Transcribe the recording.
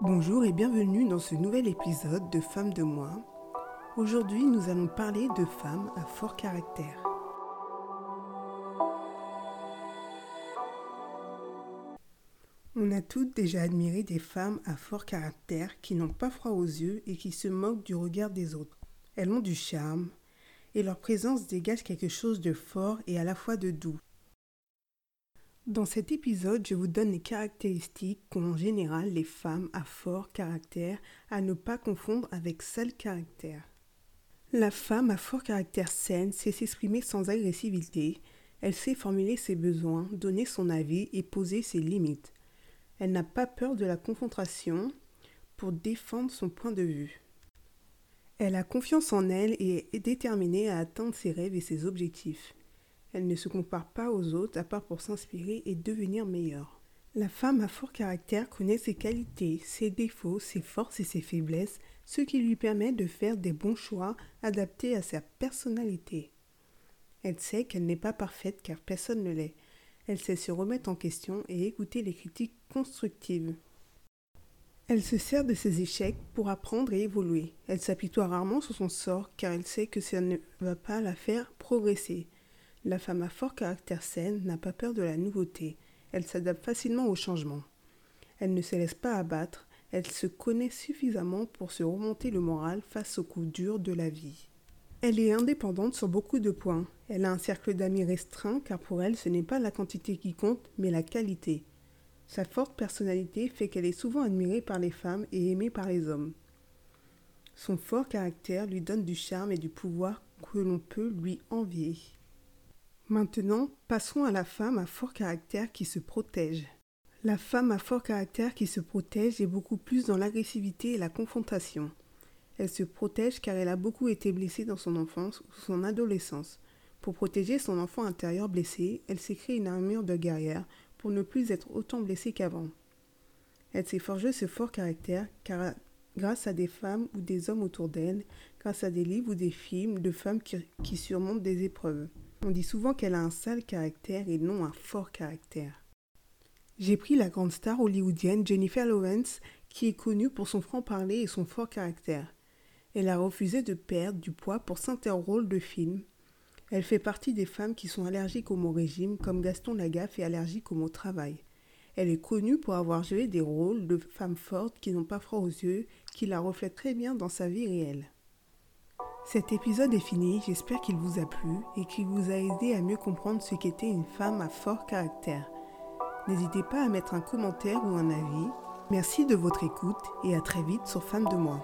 Bonjour et bienvenue dans ce nouvel épisode de Femmes de moi. Aujourd'hui, nous allons parler de femmes à fort caractère. On a toutes déjà admiré des femmes à fort caractère qui n'ont pas froid aux yeux et qui se moquent du regard des autres. Elles ont du charme et leur présence dégage quelque chose de fort et à la fois de doux. Dans cet épisode, je vous donne les caractéristiques qu'ont en général les femmes à fort caractère à ne pas confondre avec sale caractère. La femme à fort caractère saine sait s'exprimer sans agressivité, elle sait formuler ses besoins, donner son avis et poser ses limites. Elle n'a pas peur de la confrontation pour défendre son point de vue. Elle a confiance en elle et est déterminée à atteindre ses rêves et ses objectifs. Elle ne se compare pas aux autres à part pour s'inspirer et devenir meilleure. La femme à fort caractère connaît ses qualités, ses défauts, ses forces et ses faiblesses, ce qui lui permet de faire des bons choix adaptés à sa personnalité. Elle sait qu'elle n'est pas parfaite car personne ne l'est. Elle sait se remettre en question et écouter les critiques constructives. Elle se sert de ses échecs pour apprendre et évoluer. Elle s'apitoie rarement sur son sort car elle sait que ça ne va pas la faire progresser. La femme à fort caractère sain n'a pas peur de la nouveauté. Elle s'adapte facilement au changement. Elle ne se laisse pas abattre. Elle se connaît suffisamment pour se remonter le moral face aux coups durs de la vie. Elle est indépendante sur beaucoup de points. Elle a un cercle d'amis restreint car pour elle ce n'est pas la quantité qui compte mais la qualité. Sa forte personnalité fait qu'elle est souvent admirée par les femmes et aimée par les hommes. Son fort caractère lui donne du charme et du pouvoir que l'on peut lui envier. Maintenant, passons à la femme à fort caractère qui se protège. La femme à fort caractère qui se protège est beaucoup plus dans l'agressivité et la confrontation. Elle se protège car elle a beaucoup été blessée dans son enfance ou son adolescence. Pour protéger son enfant intérieur blessé, elle s'est créée une armure de guerrière pour ne plus être autant blessée qu'avant. Elle s'est forgée ce fort caractère car grâce à des femmes ou des hommes autour d'elle, grâce à des livres ou des films de femmes qui surmontent des épreuves. On dit souvent qu'elle a un sale caractère et non un fort caractère. J'ai pris la grande star hollywoodienne Jennifer Lawrence, qui est connue pour son franc-parler et son fort caractère. Elle a refusé de perdre du poids pour certains rôles de film. Elle fait partie des femmes qui sont allergiques au mot régime, comme Gaston Lagaffe est allergique au mot travail. Elle est connue pour avoir joué des rôles de femmes fortes qui n'ont pas froid aux yeux, qui la reflètent très bien dans sa vie réelle. Cet épisode est fini, j'espère qu'il vous a plu et qu'il vous a aidé à mieux comprendre ce qu'était une femme à fort caractère. N'hésitez pas à mettre un commentaire ou un avis. Merci de votre écoute et à très vite sur Femme de moi.